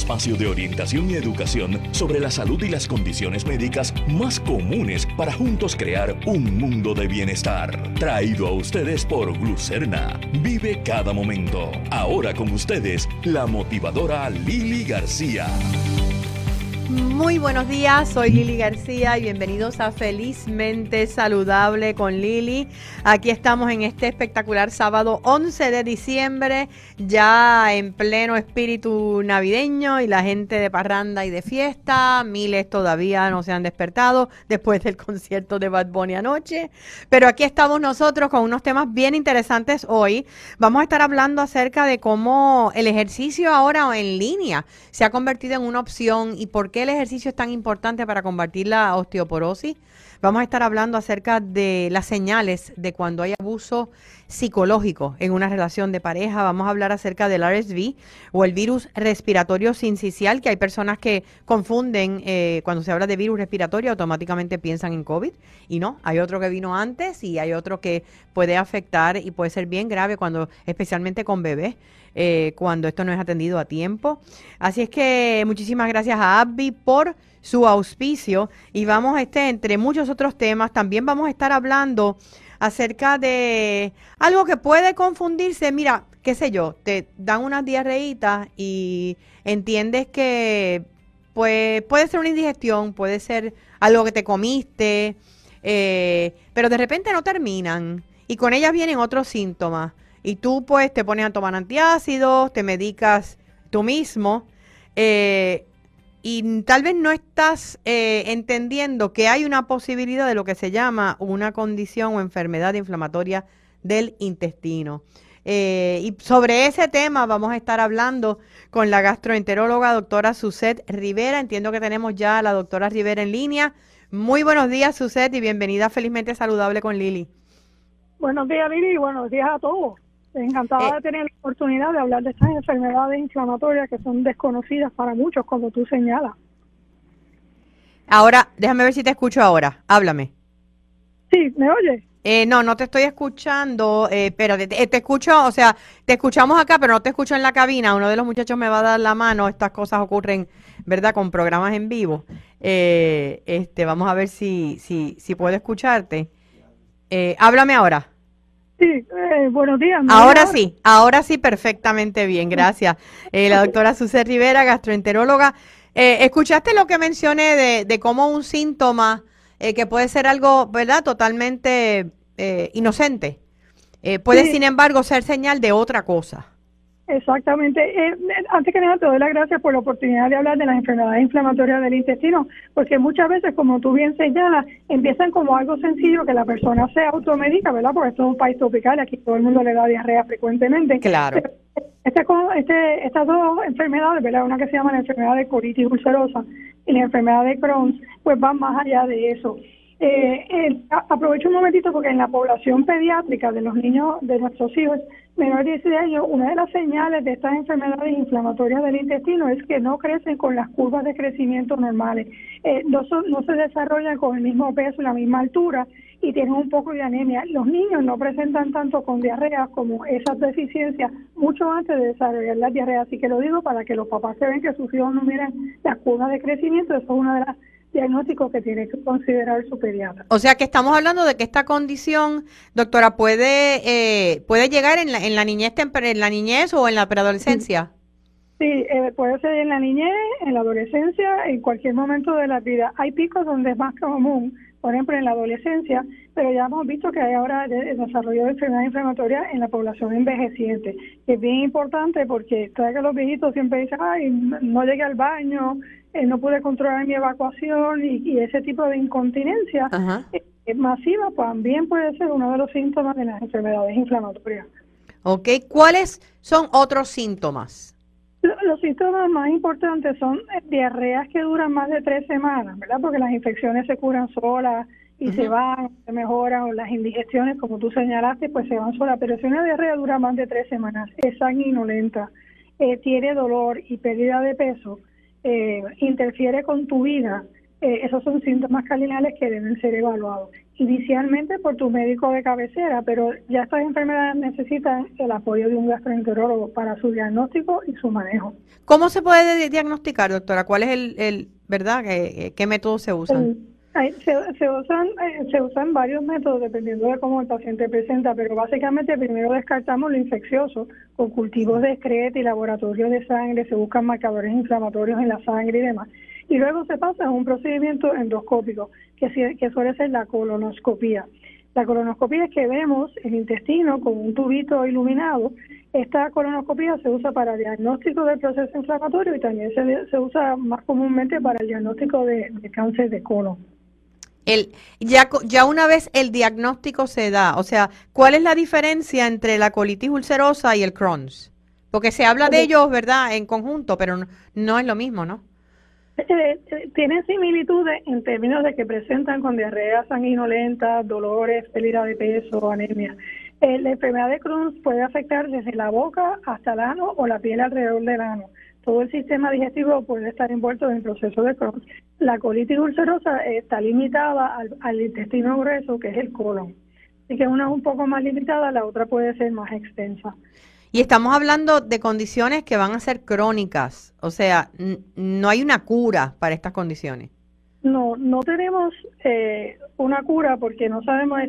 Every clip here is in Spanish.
espacio de orientación y educación sobre la salud y las condiciones médicas más comunes para juntos crear un mundo de bienestar. Traído a ustedes por Glucerna. Vive cada momento. Ahora con ustedes, la motivadora Lili García. Muy buenos días, soy Lili García y bienvenidos a Felizmente Saludable con Lili. Aquí estamos en este espectacular sábado 11 de diciembre, ya en pleno espíritu navideño y la gente de parranda y de fiesta. Miles todavía no se han despertado después del concierto de Bad Bunny anoche. Pero aquí estamos nosotros con unos temas bien interesantes hoy. Vamos a estar hablando acerca de cómo el ejercicio ahora en línea se ha convertido en una opción y por qué el ejercicio es tan importante para combatir la osteoporosis? Vamos a estar hablando acerca de las señales de cuando hay abuso psicológico en una relación de pareja. Vamos a hablar acerca del RSV o el virus respiratorio sincicial, que hay personas que confunden eh, cuando se habla de virus respiratorio, automáticamente piensan en COVID. Y no, hay otro que vino antes y hay otro que puede afectar y puede ser bien grave cuando, especialmente con bebés. Eh, cuando esto no es atendido a tiempo. Así es que muchísimas gracias a Abby por su auspicio y vamos este, entre muchos otros temas, también vamos a estar hablando acerca de algo que puede confundirse. Mira, qué sé yo, te dan unas diarreitas y entiendes que pues puede ser una indigestión, puede ser algo que te comiste, eh, pero de repente no terminan y con ellas vienen otros síntomas. Y tú pues te pones a tomar antiácidos, te medicas tú mismo eh, y tal vez no estás eh, entendiendo que hay una posibilidad de lo que se llama una condición o enfermedad inflamatoria del intestino. Eh, y sobre ese tema vamos a estar hablando con la gastroenteróloga doctora Suset Rivera. Entiendo que tenemos ya a la doctora Rivera en línea. Muy buenos días, Suset, y bienvenida Felizmente Saludable con Lili. Buenos días, Lili, y buenos días a todos. Encantada eh, de tener la oportunidad de hablar de estas enfermedades inflamatorias que son desconocidas para muchos, como tú señalas. Ahora, déjame ver si te escucho ahora. Háblame. Sí, ¿me oyes? Eh, no, no te estoy escuchando, eh, pero te, te, escucho, o sea, te escuchamos acá, pero no te escucho en la cabina. Uno de los muchachos me va a dar la mano. Estas cosas ocurren, ¿verdad? Con programas en vivo. Eh, este, vamos a ver si, si, si puedo escucharte. Eh, háblame ahora. Sí, eh, buenos días. Ahora sí, ahora sí, perfectamente bien, gracias. Eh, la doctora Suce Rivera, gastroenteróloga. Eh, ¿Escuchaste lo que mencioné de, de cómo un síntoma que puede ser algo, ¿verdad?, totalmente inocente, puede, sin embargo, ser señal de otra cosa. Exactamente. Eh, antes que nada, te doy las gracias por la oportunidad de hablar de las enfermedades inflamatorias del intestino, porque muchas veces, como tú bien señalas, empiezan como algo sencillo que la persona se automedica, ¿verdad? Porque esto es un país tropical aquí todo el mundo le da diarrea frecuentemente. Claro. Este, este, estas dos enfermedades, ¿verdad? Una que se llama la enfermedad de colitis ulcerosa y la enfermedad de Crohn, pues van más allá de eso. Eh, aprovecho un momentito porque en la población pediátrica de los niños, de nuestros hijos menores de 16 años, una de las señales de estas enfermedades inflamatorias del intestino es que no crecen con las curvas de crecimiento normales. Eh, no, no se desarrollan con el mismo peso la misma altura y tienen un poco de anemia. Los niños no presentan tanto con diarrea como esas deficiencias mucho antes de desarrollar la diarrea. Así que lo digo para que los papás se ven que sus hijos no miren las curvas de crecimiento. Eso es una de las diagnóstico que tiene que considerar su pediatra. O sea que estamos hablando de que esta condición, doctora, puede eh, puede llegar en la, en la niñez en la niñez o en la preadolescencia. Sí, eh, puede ser en la niñez, en la adolescencia, en cualquier momento de la vida. Hay picos donde es más común, por ejemplo, en la adolescencia, pero ya hemos visto que hay ahora el desarrollo de enfermedad inflamatoria en la población envejeciente, que es bien importante porque sabes que los viejitos siempre dicen, ay, no llegué al baño, eh, no pude controlar mi evacuación y, ese tipo de incontinencia eh, masiva también puede ser uno de los síntomas de las enfermedades inflamatorias. Ok, ¿cuáles son otros síntomas? Los síntomas más importantes son eh, diarreas que duran más de tres semanas, ¿verdad? Porque las infecciones se curan solas y se van, se mejoran, o las indigestiones, como tú señalaste, pues se van solas. Pero si una diarrea dura más de tres semanas, es sanguinolenta, eh, tiene dolor y pérdida de peso, eh, interfiere con tu vida eh, esos son síntomas cardinales que deben ser evaluados. Inicialmente por tu médico de cabecera, pero ya estas enfermedades necesitan el apoyo de un gastroenterólogo para su diagnóstico y su manejo. ¿Cómo se puede diagnosticar, doctora? ¿Cuál es el, el verdad? ¿Qué, qué métodos se usan? se, usan, eh, se usan varios métodos dependiendo de cómo el paciente presenta, pero básicamente primero descartamos lo infeccioso con cultivos de excreta y laboratorios de sangre, se buscan marcadores inflamatorios en la sangre y demás. Y luego se pasa a un procedimiento endoscópico, que, que suele ser la colonoscopía. La colonoscopía es que vemos el intestino con un tubito iluminado. Esta colonoscopía se usa para el diagnóstico del proceso inflamatorio y también se, se usa más comúnmente para el diagnóstico de cáncer de colon. El, ya, ya una vez el diagnóstico se da, o sea, ¿cuál es la diferencia entre la colitis ulcerosa y el Crohn's? Porque se habla de ellos, ¿verdad?, en conjunto, pero no, es lo mismo, ¿no? Eh, eh, tienen similitudes en términos de que presentan con diarrea sanguinolenta, dolores, pérdida de peso, anemia. Eh, la enfermedad de Crohn's puede afectar desde la boca hasta el ano o la piel alrededor del ano todo el sistema digestivo puede estar envuelto en el proceso de Crohn. La colitis ulcerosa está limitada al, intestino grueso, que es el colon. Así que una es un poco más limitada, la otra puede ser más extensa. Y estamos hablando de condiciones que van a ser crónicas, o sea, no hay una cura para estas condiciones. No, no tenemos eh, una cura porque no sabemos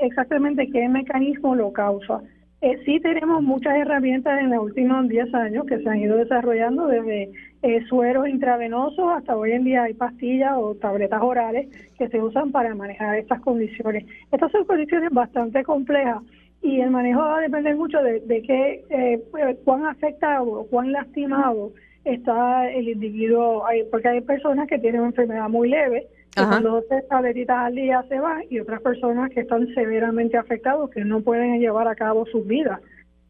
exactamente qué mecanismo lo causa. Eh, sí tenemos muchas herramientas en los últimos 10 años que se han ido desarrollando desde eh, sueros intravenosos hasta hoy en día hay pastillas o tabletas orales que se usan para manejar estas condiciones. Estas son condiciones bastante complejas y el manejo va a depender mucho de, qué, eh, cuán afectado, cuán lastimado está el individuo, porque hay personas que tienen una enfermedad muy leve cuando dos tabletitas al día se van y otras personas que están severamente afectados que no pueden llevar a cabo sus vidas.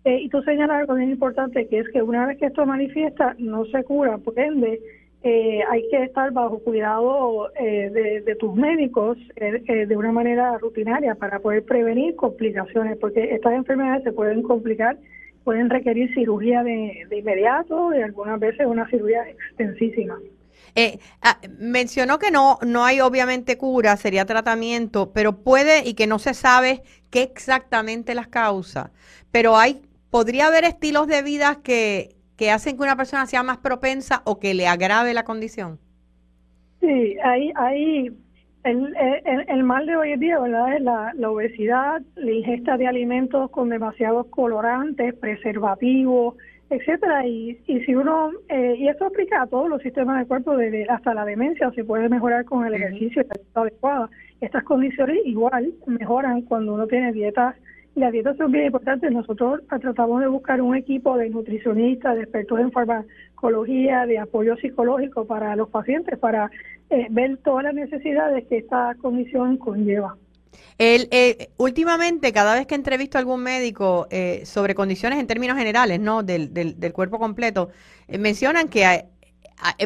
Eh, y tú señalas algo bien importante que es que una vez que esto manifiesta no se cura, por ende eh, hay que estar bajo cuidado eh, de, tus médicos de una manera rutinaria para poder prevenir complicaciones, porque estas enfermedades se pueden complicar, pueden requerir cirugía de, de inmediato y algunas veces una cirugía extensísima. Eh, ah, mencionó que no, no hay obviamente cura, sería tratamiento, pero puede y que no se sabe qué exactamente las causa. Pero hay, podría haber estilos de vida que, que hacen que una persona sea más propensa o que le agrave la condición. Sí, hay, hay el, el, mal de hoy en día, ¿verdad? Es la, la obesidad, la ingesta de alimentos con demasiados colorantes, preservativos, etcétera y, y si uno eh, y esto aplica a todos los sistemas del cuerpo de, hasta la demencia se puede mejorar con el ejercicio y la adecuada. Estas condiciones igual mejoran cuando uno tiene dietas y las dietas son bien importantes. Nosotros tratamos de buscar un equipo de nutricionistas de expertos en farmacología de apoyo psicológico para los pacientes para eh, ver todas las necesidades que esta condición conlleva el, eh, últimamente, cada vez que entrevisto a algún médico eh, sobre condiciones en términos generales, ¿no? Del, del, del cuerpo completo, eh, mencionan que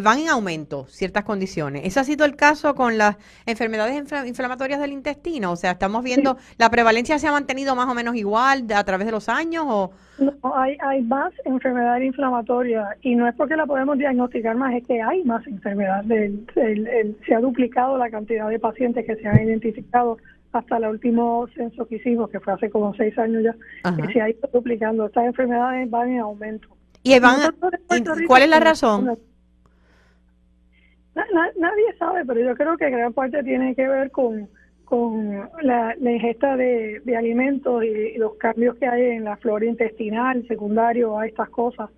van en aumento ciertas condiciones. ¿Ese ha sido el caso con las enfermedades inflamatorias del intestino? O sea, estamos viendo, ¿la prevalencia se ha mantenido más o menos igual a través de los años? o No, hay, hay más enfermedades inflamatorias y no es porque la podemos diagnosticar más, es que hay más enfermedades. se ha duplicado la cantidad de pacientes que se han identificado hasta el último censo que hicimos, que fue hace como seis años ya, que se ha ido duplicando. Estas enfermedades van en aumento. ¿Y van cuál es la razón? nadie sabe, pero yo creo que gran parte tiene que ver con, con la, ingesta de, alimentos y, los cambios que hay en la flora intestinal, secundario a estas cosas.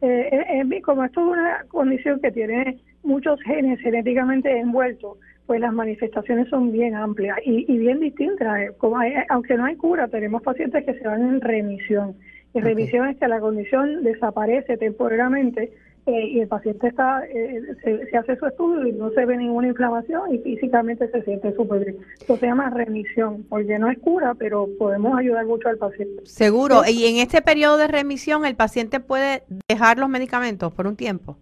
eh, como esto es una condición que tiene muchos genes genéticamente envueltos, pues las manifestaciones son bien amplias y, bien distintas. Eh, como aunque no hay cura, tenemos pacientes que se van en remisión. Y remisión es que la condición desaparece temporalmente eh, y el paciente está eh, se, hace su estudio y no se ve ninguna inflamación y físicamente se siente súper bien. Eso se llama remisión, porque no es cura, pero podemos ayudar mucho al paciente. Seguro. Y en este periodo de remisión, ¿el paciente puede dejar los medicamentos por un tiempo?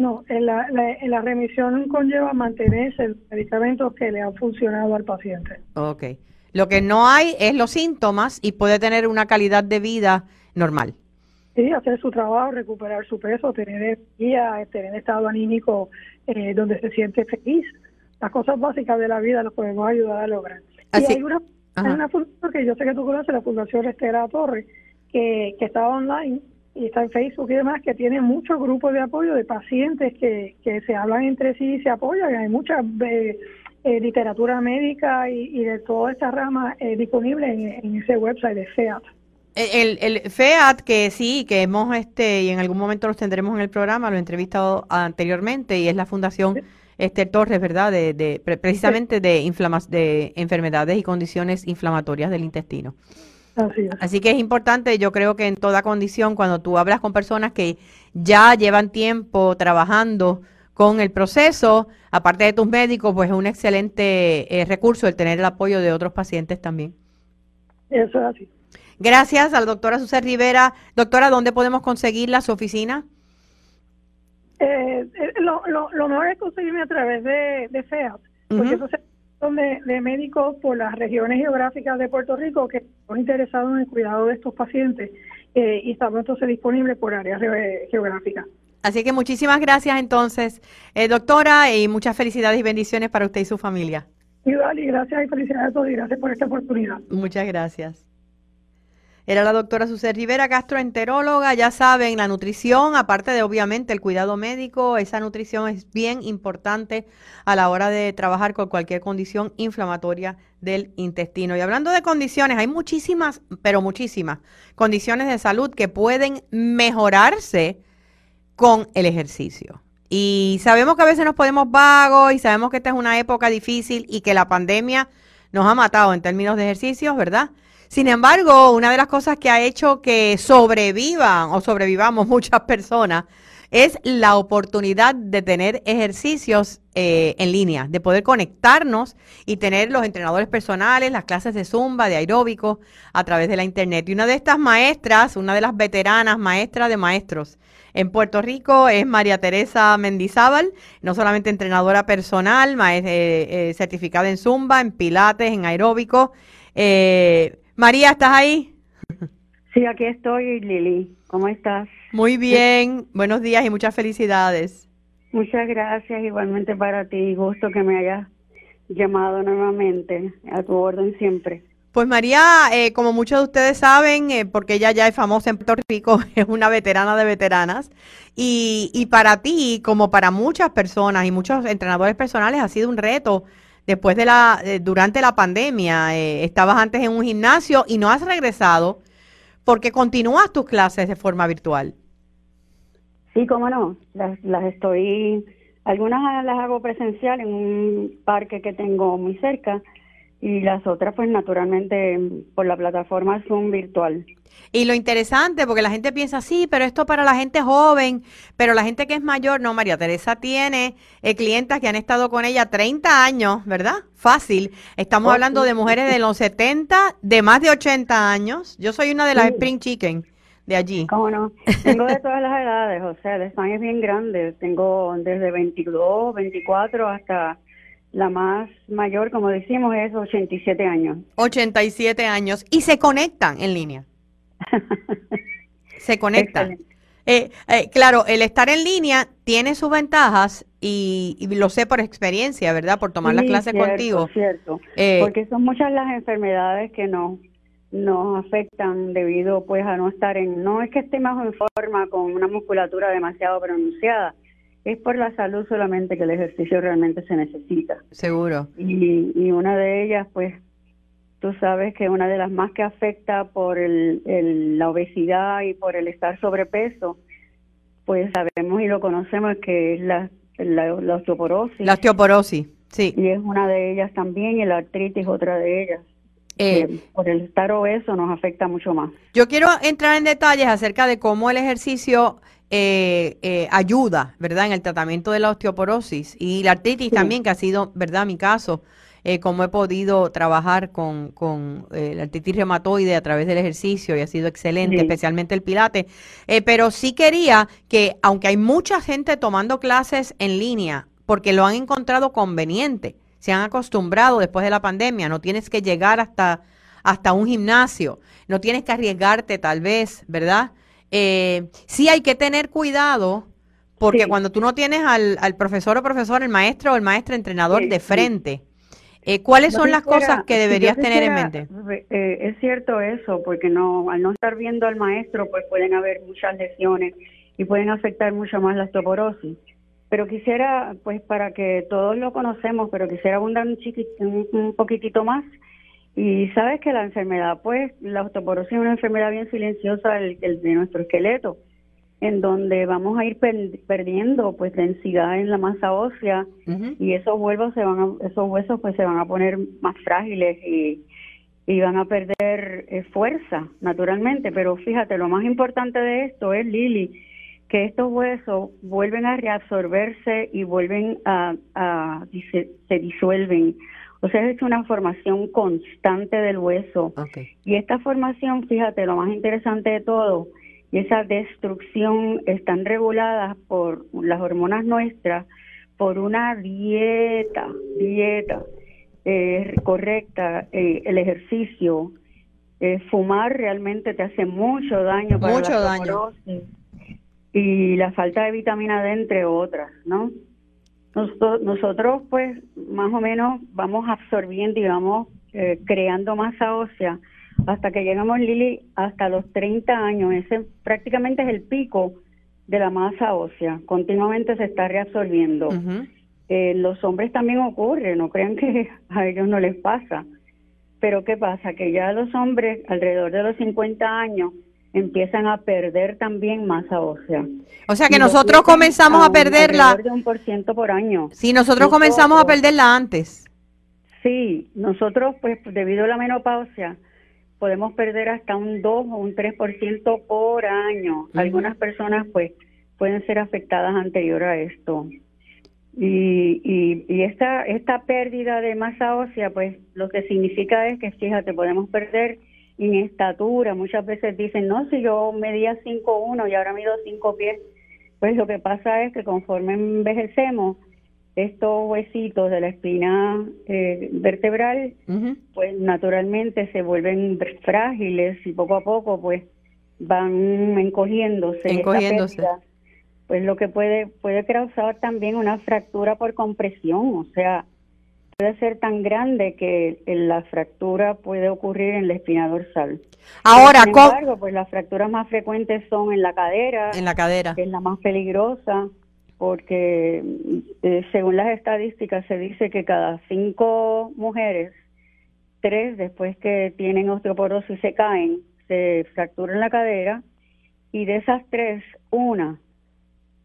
No, en la, la, remisión conlleva mantenerse los medicamentos que le han funcionado al paciente. Ok. Lo que no hay es los síntomas y puede tener una calidad de vida normal. Sí, hacer su trabajo, recuperar su peso, tener energía, tener estado anímico eh, donde se siente feliz. las cosas básicas de la vida las podemos ayudar a lograr. Y hay una, hay una fundación que yo sé que tú conoces, la Fundación Estela Torres, que, que está online y está en Facebook y demás, que tiene muchos grupos de apoyo de pacientes que, que se hablan entre sí y se apoyan. Hay mucha eh, eh, literatura médica y, de toda esta rama eh, disponible en, ese website de FEAT. El, el, FEAT, que sí, que hemos, este, y en algún momento los tendremos en el programa, lo he entrevistado anteriormente, y es la Fundación Esther Torres, ¿verdad? De, de precisamente de, de enfermedades y condiciones inflamatorias del intestino. Así, que es importante, yo creo que en toda condición, cuando tú hablas con personas que ya llevan tiempo trabajando con el proceso, aparte de tus médicos, pues es un excelente eh, recurso el tener el apoyo de otros pacientes también. Eso es así. Gracias a la doctora Susana Rivera. Doctora, ¿dónde podemos conseguirla, su oficina? Eh, eh, lo, lo, mejor es conseguirme a través de, de FEAT, porque eso se de, de, médicos por las regiones geográficas de Puerto Rico que están interesados en el cuidado de estos pacientes eh, y estamos entonces disponibles por áreas geográficas. Así que muchísimas gracias entonces, eh, doctora, y muchas felicidades y bendiciones para usted y su familia. Y gracias y felicidades a todos y gracias por esta oportunidad. Muchas gracias. Era la doctora Susana Rivera, gastroenteróloga. Ya saben, la nutrición, aparte de obviamente el cuidado médico, esa nutrición es bien importante a la hora de trabajar con cualquier condición inflamatoria del intestino. Y hablando de condiciones, hay muchísimas, pero muchísimas condiciones de salud que pueden mejorarse con el ejercicio. Y sabemos que a veces nos podemos vagos y sabemos que esta es una época difícil y que la pandemia nos ha matado en términos de ejercicios, ¿verdad? Sin embargo, una de las cosas que ha hecho que sobrevivan o sobrevivamos muchas personas es la oportunidad de tener ejercicios eh, en línea, de poder conectarnos y tener los entrenadores personales, las clases de zumba, de aeróbico a través de la internet. Y una de estas maestras, una de las veteranas maestras de maestros en Puerto Rico es María Teresa Mendizábal, no solamente entrenadora personal, eh, eh, certificada en zumba, en pilates, en aeróbico. Eh, María, ¿estás ahí? Sí, aquí estoy, Lili. ¿Cómo estás? Muy bien, buenos días y muchas felicidades. Muchas gracias, igualmente para ti. Gusto que me hayas llamado nuevamente, a tu orden siempre. Pues María, eh, como muchos de ustedes saben, eh, porque ella ya es famosa en Puerto Rico, es una veterana de veteranas, y, y para ti, como para muchas personas y muchos entrenadores personales, ha sido un reto después de la, eh, durante la pandemia, eh, estabas antes en un gimnasio y no has regresado porque continúas tus clases de forma virtual. Sí, cómo no, las, las estoy, algunas las hago presencial en un parque que tengo muy cerca y las otras pues naturalmente por la plataforma Zoom virtual. Y lo interesante, porque la gente piensa, sí, pero esto para la gente joven, pero la gente que es mayor, no, María Teresa tiene eh, clientas que han estado con ella 30 años, ¿verdad? Fácil. Estamos hablando de mujeres de los 70, de más de 80 años. Yo soy una de las Spring Chicken de allí. ¿Cómo no? Tengo de todas las edades, o sea, el España es bien grande. Tengo desde 22, 24 hasta la más mayor, como decimos, es 87 años. 87 años. Y se conectan en línea. se conectan. Eh, eh, claro, el estar en línea tiene sus ventajas y, lo sé por experiencia, ¿verdad? Por tomar las clases contigo. Cierto, eh, porque son muchas las enfermedades que no nos afectan debido pues a no estar en, no es que estemos en forma con una musculatura demasiado pronunciada, es por la salud solamente que el ejercicio realmente se necesita. Seguro. Y, y una de ellas, pues, tú sabes que una de las más que afecta por el, la obesidad y por el estar sobrepeso, pues sabemos y lo conocemos que es la, la, osteoporosis. La osteoporosis, sí. Y es una de ellas también y la artritis otra de ellas. Eh, por el estar obeso nos afecta mucho más. Yo quiero entrar en detalles acerca de cómo el ejercicio eh, eh, ayuda, ¿verdad?, en el tratamiento de la osteoporosis y la artritis también, que ha sido, ¿verdad?, mi caso, eh, cómo he podido trabajar con, con eh, la artritis reumatoide a través del ejercicio y ha sido excelente, especialmente el pilate. pero sí quería que, aunque hay mucha gente tomando clases en línea, porque lo han encontrado conveniente, se han acostumbrado después de la pandemia, no tienes que llegar hasta, hasta un gimnasio, no tienes que arriesgarte tal vez, ¿verdad? Eh, sí hay que tener cuidado Porque cuando tú no tienes al, al, profesor o profesor, el maestro o el maestro entrenador de frente, eh, ¿cuáles son las cosas que deberías tener en mente? Eh, es cierto eso, porque no al no estar viendo al maestro, pues pueden haber muchas lesiones y pueden afectar mucho más la osteoporosis. Pero quisiera, pues para que todos lo conocemos, pero quisiera abundar un, un, poquitito más. Y sabes que la enfermedad, pues la osteoporosis es una enfermedad bien silenciosa de nuestro esqueleto en donde vamos a ir perdiendo pues densidad en la masa ósea y esos huesos se van esos huesos pues se van a poner más frágiles y, y van a perder eh, fuerza naturalmente. Pero fíjate lo más importante de esto es Lili que estos huesos vuelven a reabsorberse y vuelven a, a se, disuelven. O sea, es una formación constante del hueso. Y esta formación, fíjate, lo más interesante de todo, y esa destrucción están reguladas por las hormonas nuestras por una dieta, dieta eh, correcta, eh, el ejercicio, eh, fumar realmente te hace mucho daño para mucho la daño y la falta de vitamina D entre otras, ¿no? Nosotros, nosotros pues más o menos vamos absorbiendo y vamos creando masa ósea hasta que llegamos, Lili, hasta los 30 años. Ese prácticamente es el pico de la masa ósea. Continuamente se está reabsorbiendo. Eh, los hombres también ocurre, no crean que a ellos no les pasa. Pero ¿qué pasa? Que ya los hombres alrededor de los 50 años empiezan a perder también masa ósea. O sea que nosotros comenzamos a, perderla. de un por ciento por año. Sí, nosotros comenzamos a perderla antes. Sí, nosotros pues debido a la menopausia podemos perder hasta un 2 o un 3% por año. Algunas personas pues pueden ser afectadas anterior a esto. Y, y, y, esta, esta pérdida de masa ósea, pues lo que significa es que, fíjate, podemos perder en estatura. Muchas veces dicen, no, si yo medía 5'1 y ahora mido 5 pies. Pues lo que pasa es que conforme envejecemos, estos huesitos de la espina eh, vertebral, pues naturalmente se vuelven frágiles y poco a poco pues van encogiéndose. Encogiéndose. pues lo que puede puede causar también una fractura por compresión, o sea, puede ser tan grande que la fractura puede ocurrir en la espina dorsal. Ahora, sin embargo, pues las fracturas más frecuentes son en la cadera, en la cadera, que es la más peligrosa porque eh, según las estadísticas se dice que cada cinco mujeres, tres después que tienen osteoporosis se caen, se fracturan la cadera y de esas tres, una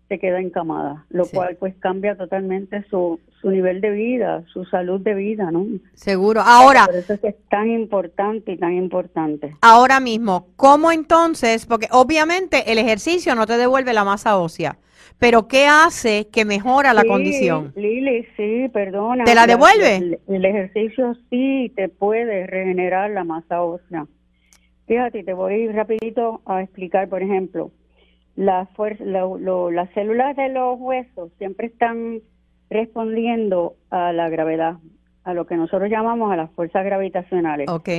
se queda encamada, lo cual pues cambia totalmente su, su nivel de vida, su salud de vida, ¿no? Seguro. Ahora. Por eso es que es tan importante y tan importante. Ahora mismo, ¿cómo entonces? Porque obviamente el ejercicio no te devuelve la masa ósea. Pero ¿qué hace que mejora la condición? Lili, sí, perdona. ¿Te la devuelve? El, ejercicio sí te puede regenerar la masa ósea. Fíjate, te voy rapidito a explicar, por ejemplo, la fuerza, las células de los huesos siempre están respondiendo a la gravedad, a lo que nosotros llamamos a las fuerzas gravitacionales. Ok.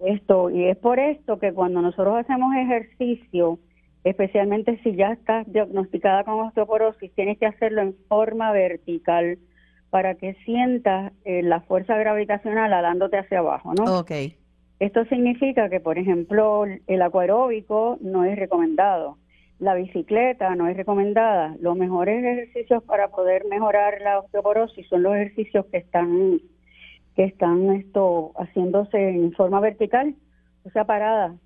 Esto, y es por esto que cuando nosotros hacemos ejercicio, especialmente si ya estás diagnosticada con osteoporosis, tienes que hacerlo en forma vertical para que sientas eh, la fuerza gravitacional alándote hacia abajo, ¿no? Okay. Esto significa que, por ejemplo, el acuaróbico no es recomendado, la bicicleta no es recomendada. Los mejores ejercicios para poder mejorar la osteoporosis son los ejercicios que están que están esto haciéndose en forma vertical, o sea, parada,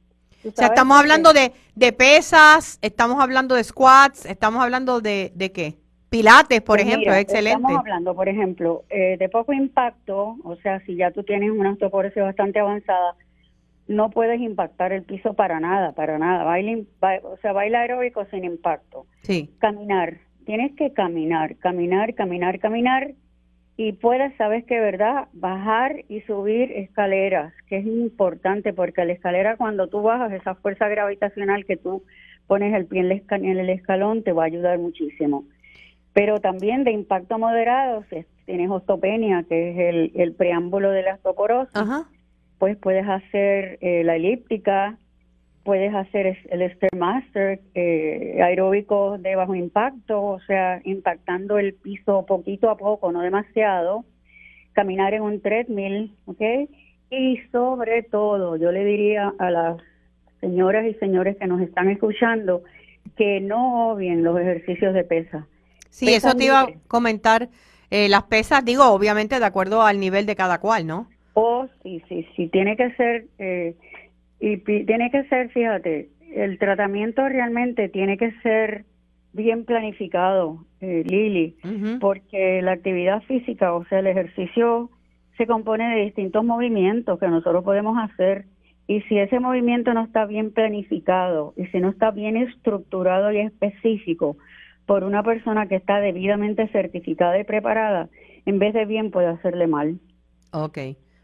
o sea, estamos hablando de, de, pesas, estamos hablando de squats, estamos hablando de, de qué? Pilates, por pues ejemplo, excelente. Estamos hablando, por ejemplo, eh, de poco impacto, o sea, si ya tú tienes una osteoporosis bastante avanzada, no puedes impactar el piso para nada, para nada. Baile, o sea, baila aeróbico sin impacto. Sí. Caminar, tienes que caminar, caminar, caminar, caminar y puedes, sabes que verdad, bajar y subir escaleras, que es importante porque la escalera cuando tú bajas, esa fuerza gravitacional que tú pones el pie en el escalón te va a ayudar muchísimo. Pero también de impacto moderado, si tienes ostopenia, que es el, preámbulo de la osteoporosis, pues puedes hacer eh, la elíptica, puedes hacer el Stairmaster, eh, aeróbicos de bajo impacto, o sea, impactando el piso poquito a poco, no demasiado, caminar en un treadmill, ¿ok? Y sobre todo, yo le diría a las señoras y señores que nos están escuchando que no obvien los ejercicios de pesa. Sí, eso te iba a comentar. Eh, las pesas, digo, obviamente de acuerdo al nivel de cada cual, ¿no? Oh, sí, sí, sí, tiene que ser, eh, y tiene que ser, fíjate, el tratamiento realmente tiene que ser bien planificado, eh, Lili, porque la actividad física, o sea, el ejercicio se compone de distintos movimientos que nosotros podemos hacer y si ese movimiento no está bien planificado y si no está bien estructurado y específico por una persona que está debidamente certificada y preparada, en vez de bien puede hacerle mal. Ok.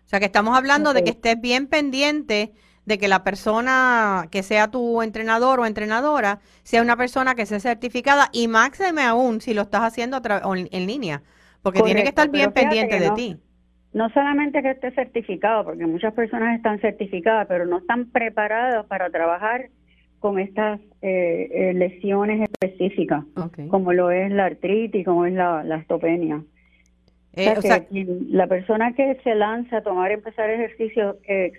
O sea que estamos hablando de que estés bien pendiente de que la persona que sea tu entrenador o entrenadora sea una persona que sea certificada y máxime aún si lo estás haciendo en línea, porque tiene que estar bien pendiente de ti. No solamente que esté certificado, porque muchas personas están certificadas, pero no están preparadas para trabajar con estas eh, eh, lesiones específicas, como lo es la artritis, como es la, la. Eh, la persona que se lanza a tomar, empezar ejercicio, eh,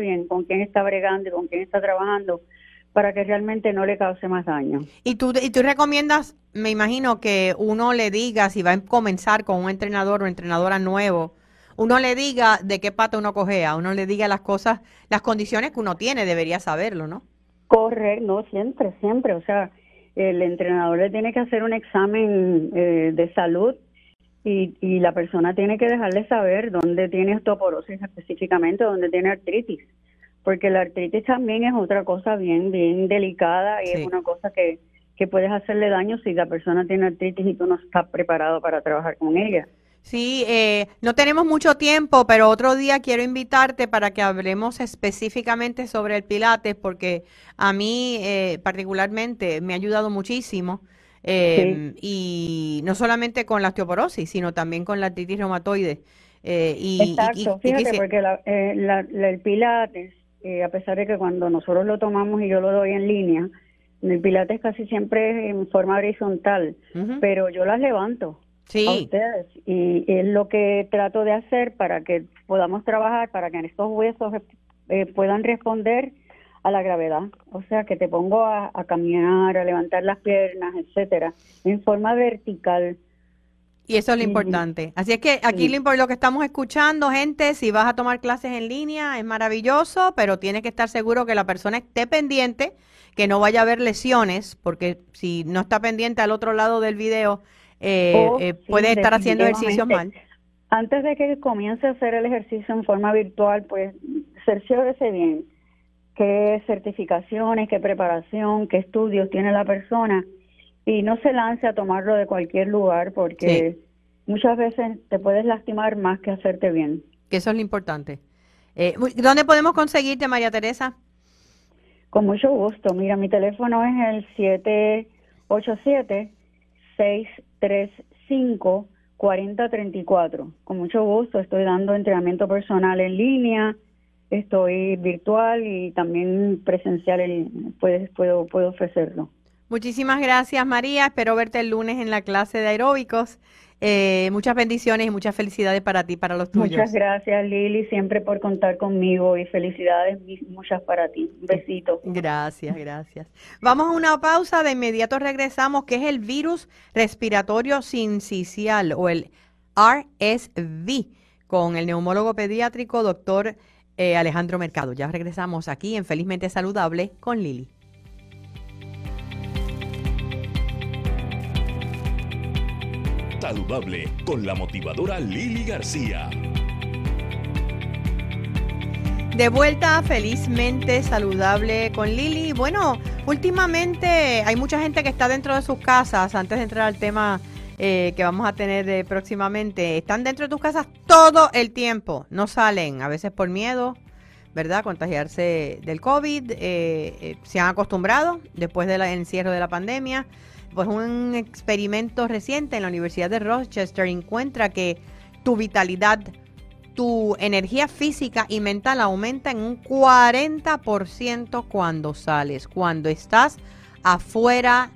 bien con quién está bregando y con quién está trabajando para que realmente no le cause más daño. ¿Y tú, y tú recomiendas, me imagino, que uno le diga si va a comenzar con un entrenador o entrenadora nuevo, uno le diga de qué pata uno cogea, uno le diga las cosas, las condiciones que uno tiene, debería saberlo, ¿no? Correcto, no, siempre, siempre. O sea, el entrenador le tiene que hacer un examen eh, de salud y, y la persona tiene que dejarle saber dónde tiene osteoporosis específicamente, dónde tiene artritis. Porque la artritis también es otra cosa bien, bien delicada y es una cosa que, que puedes hacerle daño si la persona tiene artritis y tú no estás preparado para trabajar con ella. Sí, eh, no tenemos mucho tiempo, pero otro día quiero invitarte para que hablemos específicamente sobre el Pilates, porque a mí eh, particularmente me ha ayudado muchísimo. Eh, y no solamente con la osteoporosis, sino también con la artritis reumatoide. y, Exacto, fíjate, porque el Pilates, a pesar de que cuando nosotros lo tomamos y yo lo doy en línea, el Pilates casi siempre es en forma horizontal, pero yo las levanto sí. a ustedes. Y es lo que trato de hacer para que podamos trabajar, para que en estos huesos eh, puedan responder a la gravedad. O sea, que te pongo a, caminar, a levantar las piernas, etcétera, en forma vertical. Y eso es lo importante. Así es que aquí lo, lo que estamos escuchando, gente, si vas a tomar clases en línea, es maravilloso, pero tienes que estar seguro que la persona esté pendiente, que no vaya a haber lesiones, porque si no está pendiente al otro lado del video, eh, oh, eh, puede estar haciendo ejercicio mal. Antes de que comience a hacer el ejercicio en forma virtual, pues cerciórese bien qué certificaciones, qué preparación, qué estudios tiene la persona y no se lance a tomarlo de cualquier lugar porque muchas veces te puedes lastimar más que hacerte bien. Que eso es lo importante. Eh, ¿Dónde podemos conseguirte, María Teresa? Con mucho gusto. Mira, mi teléfono es el 787 635 4034. Con mucho gusto estoy dando entrenamiento personal en línea, estoy virtual y también presencial, en, puedo, puedo ofrecerlo. Muchísimas gracias María, espero verte el lunes en la clase de aeróbicos eh, muchas bendiciones y muchas felicidades para ti, para los tuyos. Muchas gracias, Lili, siempre por contar conmigo y felicidades muchas para ti. Un besito. Gracias, gracias. Vamos a una pausa, de inmediato regresamos, que es el virus respiratorio sincicial o el RSV con el neumólogo pediátrico doctor eh, Alejandro Mercado. Ya regresamos aquí en Felizmente Saludable con Lili. Saludable con la motivadora Lili García. De vuelta felizmente saludable con Lili. Bueno, últimamente hay mucha gente que está dentro de sus casas, antes de entrar al tema eh, que vamos a tener eh, próximamente, están dentro de tus casas todo el tiempo, no salen, a veces por miedo, ¿verdad? Contagiarse del COVID, eh, se han acostumbrado después del encierro de la pandemia. Pues un experimento reciente en la Universidad de Rochester encuentra que tu vitalidad tu energía física y mental aumenta en un 40% cuando sales, cuando estás afuera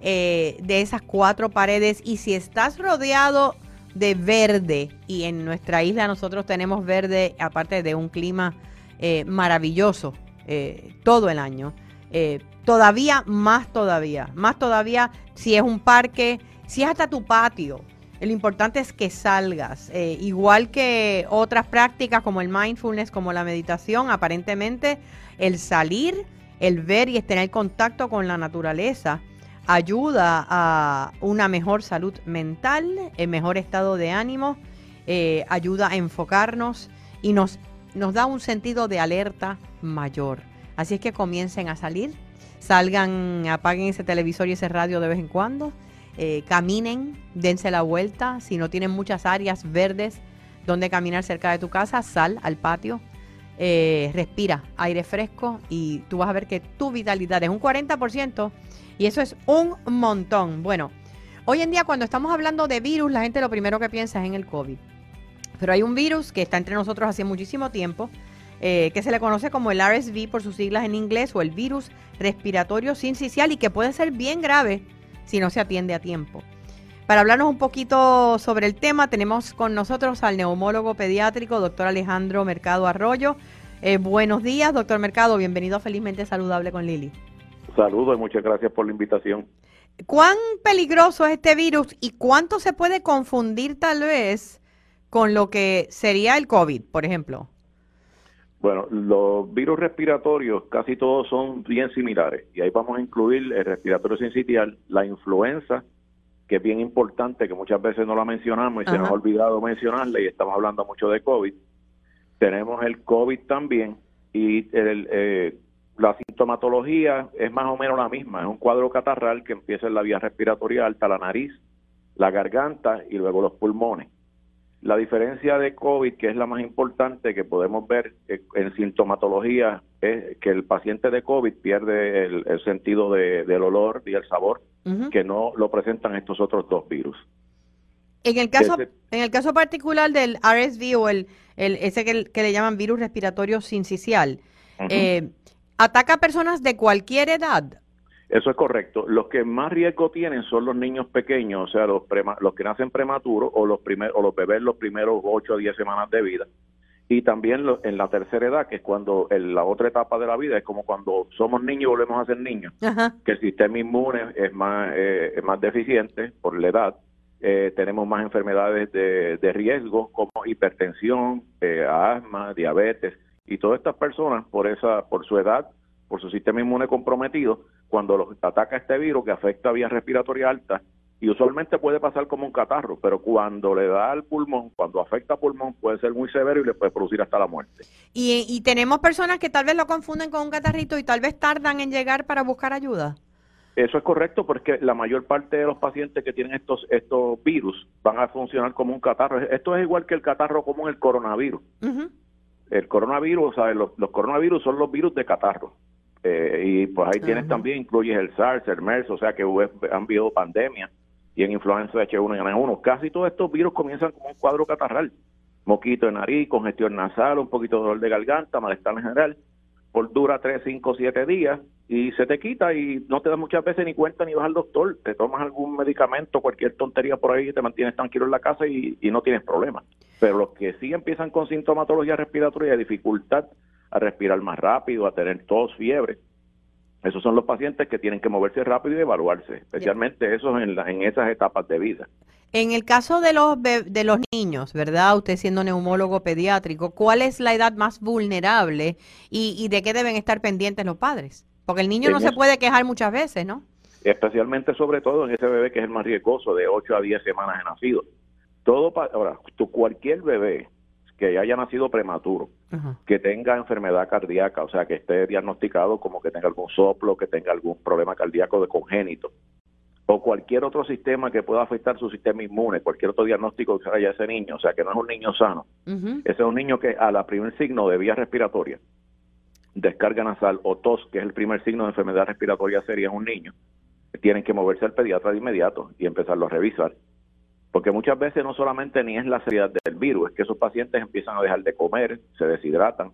eh, de esas cuatro paredes y si estás rodeado de verde y en nuestra isla nosotros tenemos verde aparte de un clima eh, maravilloso eh, todo el año. todavía más todavía, más todavía si es un parque, si es hasta tu patio, lo importante es que salgas. Eh, igual que otras prácticas como el mindfulness, como la meditación, aparentemente el salir, el ver y tener contacto con la naturaleza ayuda a una mejor salud mental, el mejor estado de ánimo, eh, ayuda a enfocarnos y nos, nos da un sentido de alerta mayor. Así es que comiencen a salir, salgan, apaguen ese televisor y ese radio de vez en cuando eh, caminen, dense la vuelta. Si no tienen muchas áreas verdes donde caminar cerca de tu casa, sal al patio, eh, respira aire fresco y tú vas a ver que tu vitalidad es un 40% y eso es un montón. Bueno, hoy en día cuando estamos hablando de virus, la gente lo primero que piensa es en el COVID. Pero hay un virus que está entre nosotros hace muchísimo tiempo, eh, que se le conoce como el RSV por sus siglas en inglés o el virus respiratorio sincicial y que puede ser bien grave si no se atiende a tiempo. Para hablarnos un poquito sobre el tema, tenemos con nosotros al neumólogo pediátrico, doctor Alejandro Mercado Arroyo. Eh, buenos días, doctor Mercado, bienvenido a Felizmente Saludable con Lili. Saludos y muchas gracias por la invitación. ¿Cuán peligroso es este virus y cuánto se puede confundir tal vez con lo que sería el COVID, por ejemplo? Bueno, los virus respiratorios casi todos son bien similares y ahí vamos a incluir el respiratorio sincitial, la influenza, que es bien importante, que muchas veces no la mencionamos y se nos ha olvidado mencionarla y estamos hablando mucho de COVID. Tenemos el COVID también y el, eh, la sintomatología es más o menos la misma, es un cuadro catarral que empieza en la vía respiratoria alta, la nariz, la garganta y luego los pulmones. La diferencia de COVID, que es la más importante que podemos ver en sintomatología, es que el paciente de COVID pierde el, sentido del olor y el sabor, que no lo presentan estos otros dos virus. En el caso, en el caso particular del RSV o el, ese que, le llaman virus respiratorio sincicial, eh, ¿ataca a personas de cualquier edad? Eso es correcto. Los que más riesgo tienen son los niños pequeños, o sea, los, los que nacen prematuros o los, primer o los bebés los primeros 8 o 10 semanas de vida. Y también en la tercera edad, que es cuando en la otra etapa de la vida, es como cuando somos niños y volvemos a ser niños, que el sistema inmune es más, eh, es más deficiente por la edad. Eh, tenemos más enfermedades de, de riesgo como hipertensión, eh, asma, diabetes y todas estas personas por esa por su edad, por su sistema inmune comprometido, cuando los ataca este virus que afecta vía respiratoria alta y usualmente puede pasar como un catarro, pero cuando le da al pulmón, cuando afecta al pulmón, puede ser muy severo y le puede producir hasta la muerte. Y, tenemos personas que tal vez lo confunden con un catarrito y tal vez tardan en llegar para buscar ayuda. Eso es correcto porque la mayor parte de los pacientes que tienen estos estos virus van a funcionar como un catarro. Esto es igual que el catarro común, el coronavirus. El coronavirus, ¿sabes? Los, los coronavirus son los virus de catarro. Eh, y pues ahí tienes también, incluyes el SARS, el MERS, o sea que han habido pandemias y en influenza H1 y N1. Casi todos estos virus comienzan con un cuadro catarral. Moquito de nariz, congestión nasal, un poquito de dolor de garganta, malestar en general. Por dura 3, 5, 7 días y se te quita y no te das muchas veces ni cuenta ni vas al doctor. Te tomas algún medicamento, cualquier tontería por ahí y te mantienes tranquilo en la casa y, y no tienes problemas. Pero los que sí empiezan con sintomatología respiratoria, dificultad a respirar más rápido, a tener tos, fiebre. Esos son los pacientes que tienen que moverse rápido y evaluarse, especialmente esos en, en esas etapas de vida. En el caso de los, de los niños, ¿verdad? Usted siendo neumólogo pediátrico, ¿cuál es la edad más vulnerable y, de qué deben estar pendientes los padres? Porque el niño no se puede quejar muchas veces, ¿no? Especialmente, sobre todo, en ese bebé que es el más riesgoso, de 8 a 10 semanas de nacido. Todo, ahora, tu, cualquier bebé que haya nacido prematuro, que tenga enfermedad cardíaca, o sea, que esté diagnosticado como que tenga algún soplo, que tenga algún problema cardíaco de congénito, o cualquier otro sistema que pueda afectar su sistema inmune, cualquier otro diagnóstico que haya ese niño, o sea, que no es un niño sano. Ese es un niño que a la primer signo de vía respiratoria, descarga nasal o tos, que es el primer signo de enfermedad respiratoria seria en un niño, tienen que moverse al pediatra de inmediato y empezarlo a revisar porque muchas veces no solamente ni es la seriedad del virus, es que esos pacientes empiezan a dejar de comer, se deshidratan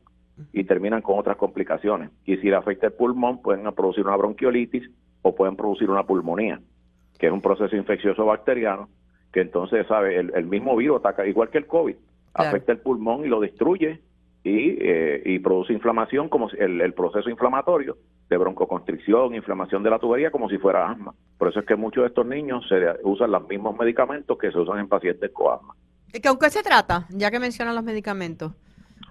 y terminan con otras complicaciones. Y si le afecta el pulmón, pueden producir una bronquiolitis o pueden producir una pulmonía, que es un proceso infeccioso bacteriano, que entonces, ¿sabe? El, mismo virus ataca, igual que el COVID, afecta el pulmón y lo destruye y, eh, y produce inflamación, como el, el proceso inflamatorio de broncoconstricción, inflamación de la tubería, como si fuera asma. Por eso es que muchos de estos niños se usan los mismos medicamentos que se usan en pacientes con asma. ¿Con qué se trata, ya que mencionan los medicamentos?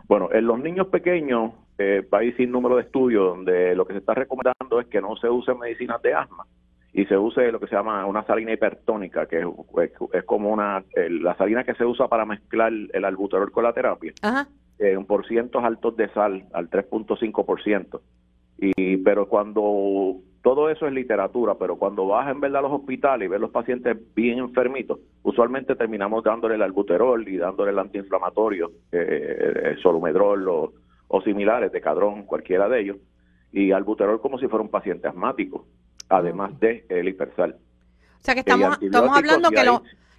Bueno, en los niños pequeños eh, hay sin número de estudios donde lo que se está recomendando es que no se use medicinas de asma y se use lo que se llama una salina hipertónica, que es, como una la salina que se usa para mezclar el albuterol con la terapia. Ajá. Eh, en porcientos altos de sal, al 3.5%. Y, pero cuando todo eso es literatura, pero cuando vas en verdad a los hospitales y ves los pacientes bien enfermitos, usualmente terminamos dándole el albuterol y dándole el antiinflamatorio, eh, el solumedrol o, o, similares de cadrón, cualquiera de ellos, y albuterol como si fuera un paciente asmático, además de el hipersal. O sea que estamos, estamos hablando que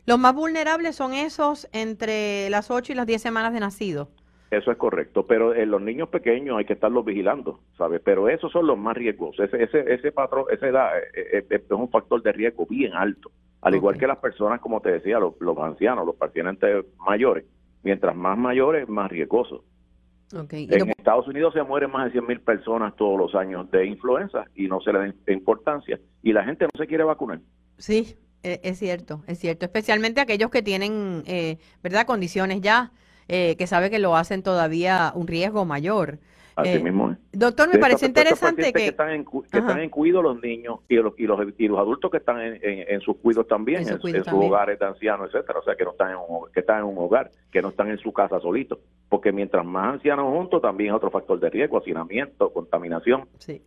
los más vulnerables son esos entre las 8 y las 10 semanas de nacido. Eso es correcto, pero en los niños pequeños hay que estarlos vigilando, ¿sabes? Pero esos son los más riesgos. Ese, ese, ese patrón, esa edad eh, eh, eh, es, un factor de riesgo bien alto. Al igual que las personas, como te decía, los, ancianos, los pacientes mayores. Mientras más mayores, más riesgosos. En Estados Unidos se mueren más de 100 mil personas todos los años de influenza y no se le da importancia. Y la gente no se quiere vacunar. Sí, es cierto, es cierto. Especialmente aquellos que tienen, ¿verdad?, condiciones ya eh, que sabe que lo hacen todavía un riesgo mayor. Así eh, mismo Doctor, me parece interesante que... que están, en, que están en cuido los niños y los, y los, y los adultos que están en, en, sus cuidos también, en, sus hogares de ancianos, etcétera, o sea, que no están en un, que están en un hogar, que no están en su casa solitos, porque mientras más ancianos juntos también es otro factor de riesgo, hacinamiento, contaminación. Sí.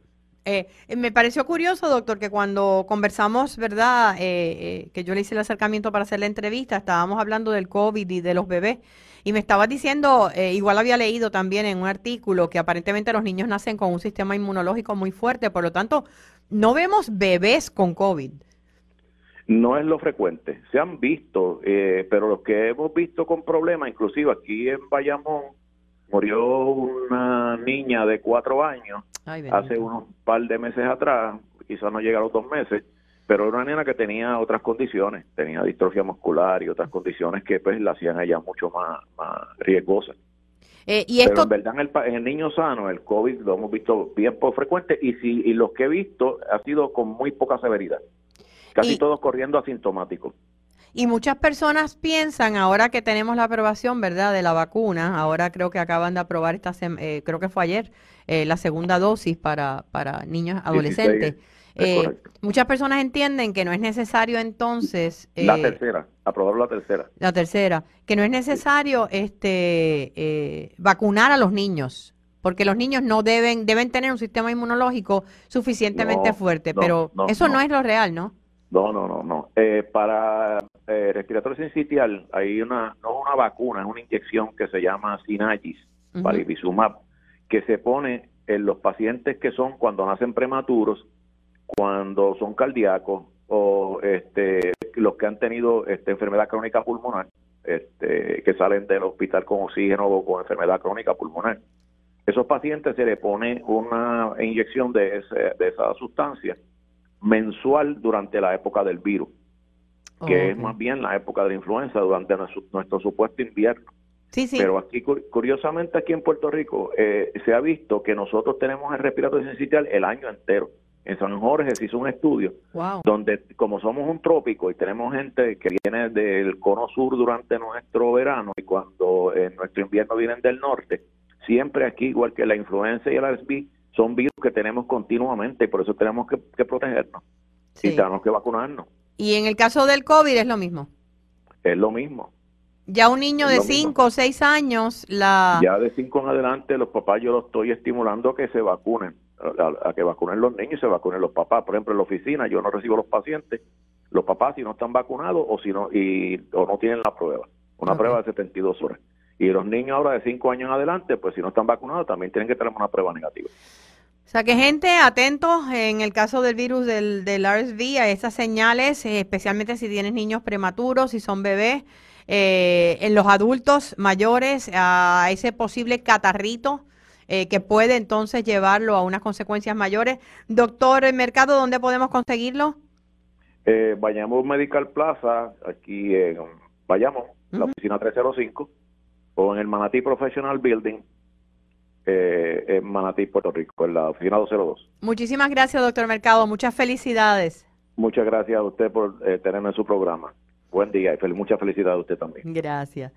Eh, me pareció curioso, doctor, que cuando conversamos, ¿verdad? que yo le hice el acercamiento para hacer la entrevista, estábamos hablando del COVID y de los bebés. Y me estabas diciendo, eh, igual había leído también en un artículo que aparentemente los niños nacen con un sistema inmunológico muy fuerte, por lo tanto, no vemos bebés con COVID. No es lo frecuente. Se han visto, eh, pero los que hemos visto con problemas, inclusive aquí en Bayamón, murió una niña de cuatro años hace unos par de meses atrás, quizás no llega a los dos meses, pero era una nena que tenía otras condiciones, tenía distrofia muscular y otras condiciones que pues la hacían ella mucho más, más riesgosa. Eh, y esto... Pero en verdad en el, en el, niño sano el COVID lo hemos visto bien por frecuente y, si, y los que he visto ha sido con muy poca severidad, casi todos corriendo asintomáticos. Y muchas personas piensan, ahora que tenemos la aprobación, ¿verdad?, de la vacuna, ahora creo que acaban de aprobar, esta eh, creo que fue ayer, eh, la segunda dosis para, para niños adolescentes. Eh, muchas personas entienden que no es necesario entonces... la eh, tercera, aprobar la tercera. La tercera, que no es necesario este eh, vacunar a los niños, porque los niños no deben deben tener un sistema inmunológico suficientemente fuerte, pero eso no. es lo real, ¿no? No, no, no, no. para respiratorio sincitial hay una, no una vacuna, es una inyección que se llama Synagis, uh que se pone en los pacientes que son cuando nacen prematuros cuando son cardíacos o este, los que han tenido este, enfermedad crónica pulmonar, este, que salen del hospital con oxígeno o con enfermedad crónica pulmonar. Esos pacientes se le pone una inyección de, de esa sustancia mensual durante la época del virus, que es más bien la época de la influenza durante nuestro, supuesto invierno. Sí, sí. Pero aquí, curiosamente, aquí en Puerto Rico eh, se ha visto que nosotros tenemos el respiratorio sensitial el año entero en San Jorge se hizo un estudio donde como somos un trópico y tenemos gente que viene del cono sur durante nuestro verano y cuando en nuestro invierno vienen del norte, siempre aquí, igual que la influenza y el RSV, son virus que tenemos continuamente y por eso tenemos que, protegernos y tenemos que vacunarnos. Y en el caso del COVID es lo mismo. Es lo mismo. Ya un niño de 5 o 6 años, la... Ya de 5 en adelante, los papás yo los estoy estimulando a que se vacunen a, que vacunen los niños y se vacunen los papás. Por ejemplo, en la oficina yo no recibo los pacientes, los papás si no están vacunados o si no y o no tienen la prueba, una prueba de 72 horas. Y los niños ahora de 5 años en adelante, pues si no están vacunados también tienen que tener una prueba negativa. O sea que gente, atentos en el caso del virus del, del RSV a esas señales, eh, especialmente si tienes niños prematuros, si son bebés, eh, en los adultos mayores, a ese posible catarrito eh, que puede entonces llevarlo a unas consecuencias mayores. Doctor Mercado, ¿dónde podemos conseguirlo? Eh, Bayamón Medical Plaza, aquí en Bayamón, la oficina 305, o en el Manatí Professional Building, eh, en Manatí, Puerto Rico, en la oficina 202. Muchísimas gracias, doctor Mercado. Muchas felicidades. Muchas gracias a usted por eh, tenerme en su programa. Buen día y mucha felicidad a usted también. Gracias.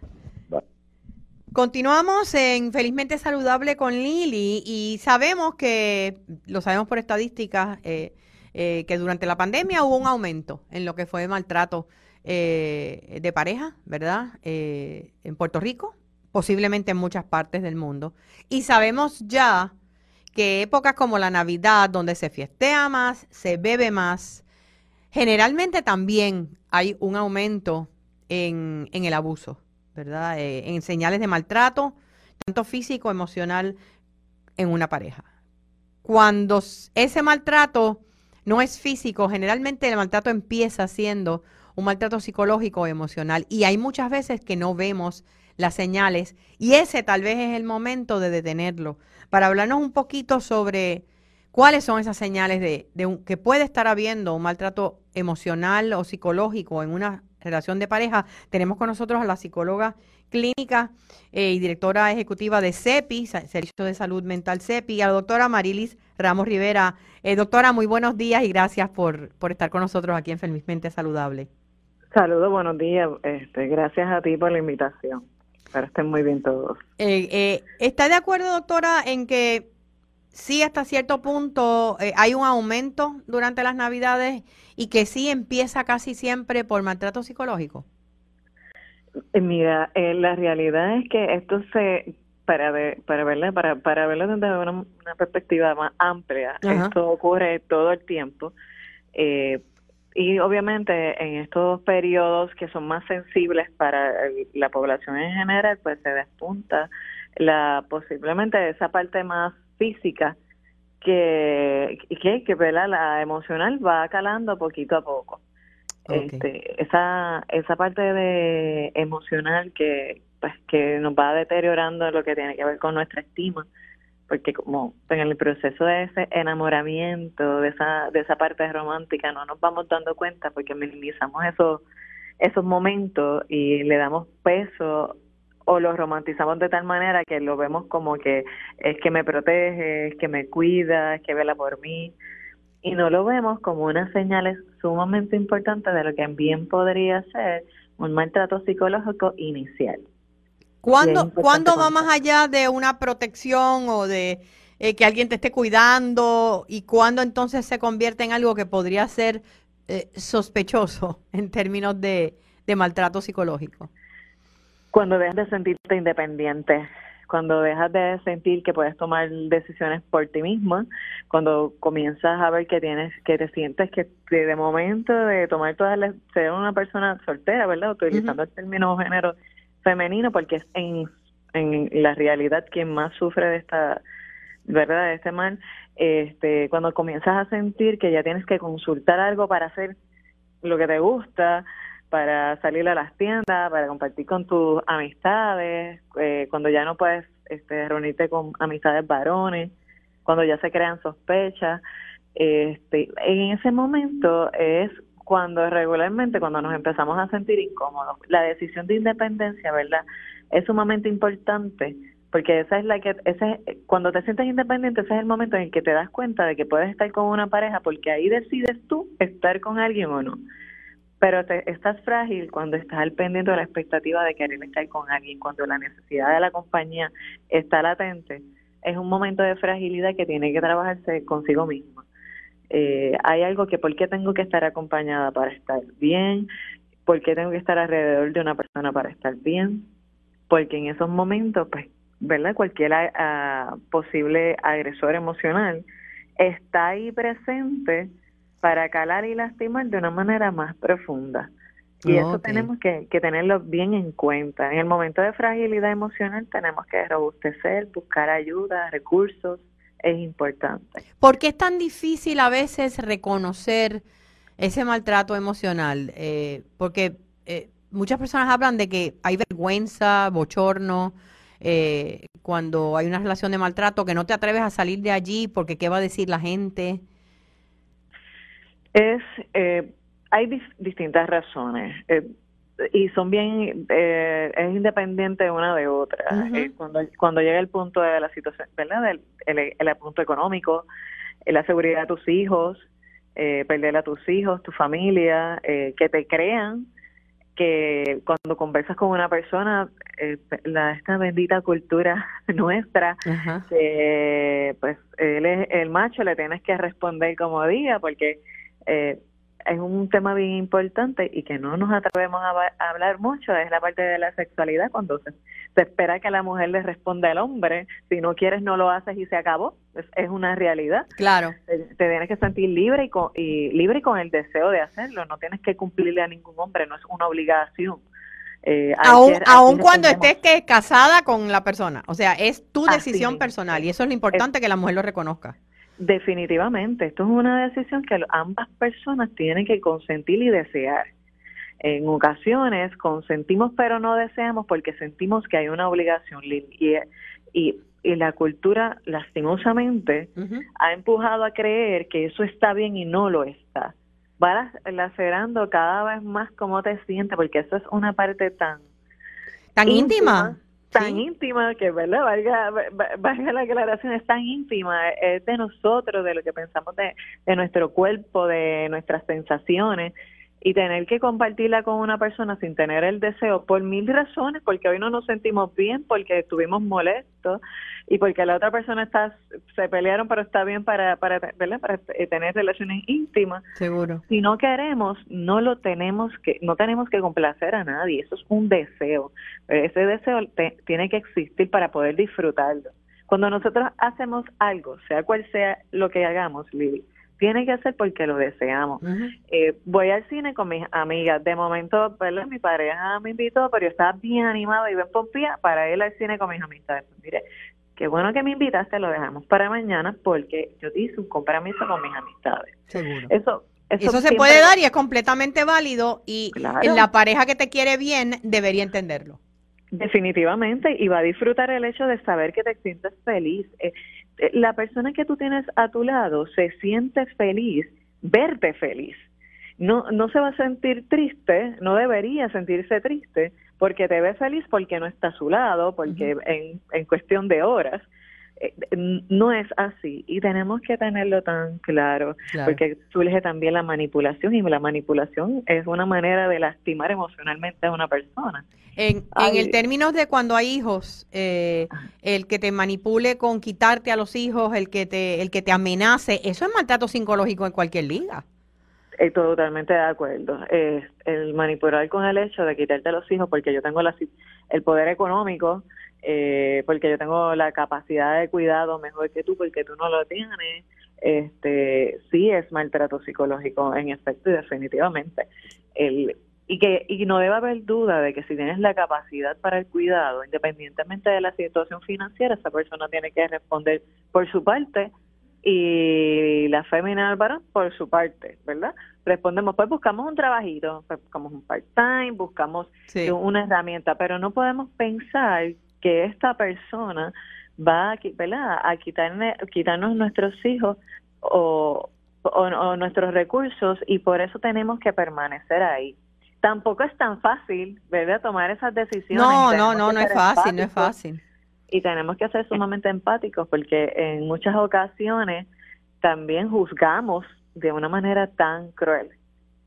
Continuamos en Felizmente Saludable con Lili y sabemos que, lo sabemos por estadísticas, eh, eh, que durante la pandemia hubo un aumento en lo que fue maltrato eh, de pareja, ¿verdad? en Puerto Rico, posiblemente en muchas partes del mundo. Y sabemos ya que épocas como la Navidad, donde se fiestea más, se bebe más, generalmente también hay un aumento en el abuso ¿verdad? Eh, en señales de maltrato, tanto físico, emocional, en una pareja. Cuando ese maltrato no es físico, generalmente el maltrato empieza siendo un maltrato psicológico o emocional y hay muchas veces que no vemos las señales y ese tal vez es el momento de detenerlo para hablarnos un poquito sobre cuáles son esas señales de, de que puede estar habiendo un maltrato emocional o psicológico en una relación de pareja, tenemos con nosotros a la psicóloga clínica eh, y directora ejecutiva de CEPI, Servicio de Salud Mental CEPI, a la doctora Marilis Ramos Rivera. Eh, doctora, muy buenos días y gracias por, por estar con nosotros aquí en Felizmente Saludable. Saludos, buenos días. Este, gracias a ti por la invitación. Espero estén muy bien todos. Eh, ¿Está de acuerdo, doctora, en que sí hasta cierto punto eh, hay un aumento durante las navidades y que sí empieza casi siempre por maltrato psicológico? Eh, mira, eh, la realidad es que esto se para ver, para verla para para verlo desde una, perspectiva más amplia esto ocurre todo el tiempo y obviamente en estos periodos que son más sensibles para la población en general pues se despunta la posiblemente esa parte más física que, que, que la emocional va calando poquito a poco. Este, esa, esa parte de emocional que, pues, que nos va deteriorando lo que tiene que ver con nuestra estima, porque como en el proceso de ese enamoramiento, de esa, de esa parte romántica, no nos vamos dando cuenta porque minimizamos esos, esos momentos y le damos peso o lo romantizamos de tal manera que lo vemos como que es que me protege, es que me cuida, es que vela por mí, y no lo vemos como unas señales sumamente importantes de lo que bien podría ser un maltrato psicológico inicial. ¿Cuándo, ¿cuándo va más allá de una protección o de eh, que alguien te esté cuidando y cuándo entonces se convierte en algo que podría ser eh, sospechoso en términos de maltrato psicológico? Cuando dejas de sentirte independiente, cuando dejas de sentir que puedes tomar decisiones por ti misma, cuando comienzas a ver que tienes, que te sientes que de momento de tomar todas las, ser una persona soltera, ¿verdad? Utilizando el término género femenino, porque es en, en la realidad quien más sufre de esta, ¿verdad? De este mal, este, cuando comienzas a sentir que ya tienes que consultar algo para hacer lo que te gusta, para salir a las tiendas, para compartir con tus amistades, eh, cuando ya no puedes este, reunirte con amistades varones, cuando ya se crean sospechas. Este, en ese momento es cuando regularmente, cuando nos empezamos a sentir incómodos. La decisión de independencia, ¿verdad? Es sumamente importante porque esa es la que ese cuando te sientes independiente ese es el momento en el que te das cuenta de que puedes estar con una pareja porque ahí decides tú estar con alguien o no pero te, estás frágil cuando estás al pendiente de la expectativa de querer estar con alguien, cuando la necesidad de la compañía está latente, es un momento de fragilidad que tiene que trabajarse consigo mismo. Eh, hay algo que, ¿por qué tengo que estar acompañada para estar bien? ¿Por qué tengo que estar alrededor de una persona para estar bien? Porque en esos momentos, pues, ¿verdad? Cualquier ah, posible agresor emocional está ahí presente para calar y lastimar de una manera más profunda. Y eso tenemos que, tenerlo bien en cuenta. En el momento de fragilidad emocional tenemos que robustecer, buscar ayuda, recursos, es importante. ¿Por qué es tan difícil a veces reconocer ese maltrato emocional? Eh, porque eh, muchas personas hablan de que hay vergüenza, bochorno, eh, cuando hay una relación de maltrato, que no te atreves a salir de allí porque qué va a decir la gente. Es, hay distintas razones y son bien, eh, es independiente una de otra. Eh, cuando, cuando llega el punto de la situación, ¿verdad? El, el, punto económico, eh, la seguridad de tus hijos, perder a tus hijos, tu familia, que te crean que cuando conversas con una persona, la, esta bendita cultura nuestra, que pues él es el macho, le tienes que responder como diga, porque eh, es un tema bien importante y que no nos atrevemos a, hablar mucho, es la parte de la sexualidad, cuando se, espera que la mujer le responda al hombre, si no quieres no lo haces y se acabó, es, una realidad. Claro. Te, tienes que sentir libre y, con, y libre con el deseo de hacerlo, no tienes que cumplirle a ningún hombre, no es una obligación. Eh, aún, cuando estés que casada con la persona, o sea, es tu decisión personal y eso es lo importante que la mujer lo reconozca. Definitivamente, esto es una decisión que ambas personas tienen que consentir y desear. En ocasiones consentimos pero no deseamos porque sentimos que hay una obligación y, y, y la cultura lastimosamente ha empujado a creer que eso está bien y no lo está. Va lacerando cada vez más cómo te sientes porque eso es una parte tan... Tan íntima tan íntima que, ¿verdad? Valga, valga la aclaración, es tan íntima, es de nosotros, de lo que pensamos de, de nuestro cuerpo, de nuestras sensaciones y tener que compartirla con una persona sin tener el deseo por mil razones, porque hoy no nos sentimos bien, porque estuvimos molestos y porque la otra persona está se pelearon pero está bien para para para eh, tener relaciones íntimas. Seguro. Si no queremos, no lo tenemos que no tenemos que complacer a nadie, eso es un deseo. Ese deseo tiene que existir para poder disfrutarlo. Cuando nosotros hacemos algo, sea cual sea lo que hagamos, Lili, tiene que ser porque lo deseamos. eh, voy al cine con mis amigas. De momento, ¿verdad? mi pareja me invitó, pero yo estaba bien animada y bien pompía para ir al cine con mis amistades. Pues mire, qué bueno que me invitaste, lo dejamos para mañana porque yo hice un compromiso con mis amistades. Seguro. Eso, eso, se puede dar y es completamente válido y la pareja que te quiere bien debería entenderlo. Definitivamente, y va a disfrutar el hecho de saber que te sientes feliz. Eh, la persona que tú tienes a tu lado se siente feliz, verte feliz. No, no se va a sentir triste, no debería sentirse triste, porque te ve feliz porque no está a su lado, porque en, en cuestión de horas, no es así y tenemos que tenerlo tan claro, porque surge también la manipulación y la manipulación es una manera de lastimar emocionalmente a una persona. En, en el término de cuando hay hijos, eh, el que te manipule con quitarte a los hijos, el que te el que te amenace, eso es maltrato psicológico en cualquier liga. Estoy totalmente de acuerdo. el manipular con el hecho de quitarte a los hijos porque yo tengo la, el poder económico, eh, porque yo tengo la capacidad de cuidado mejor que tú, porque tú no lo tienes, este, sí es maltrato psicológico en efecto y definitivamente. El, y que y no debe haber duda de que si tienes la capacidad para el cuidado, independientemente de la situación financiera, esa persona tiene que responder por su parte y la fémina varón por su parte, ¿verdad? Respondemos, pues buscamos un trabajito, pues buscamos un part-time, buscamos una herramienta, pero no podemos pensar que esta persona va a, ¿verdad? a quitarme, quitarnos nuestros hijos o, o, nuestros recursos y por eso tenemos que permanecer ahí. Tampoco es tan fácil, ¿verdad? Tomar esas decisiones. No, no, no, no es fácil, no es fácil. Y tenemos que ser sumamente empáticos porque en muchas ocasiones también juzgamos de una manera tan cruel,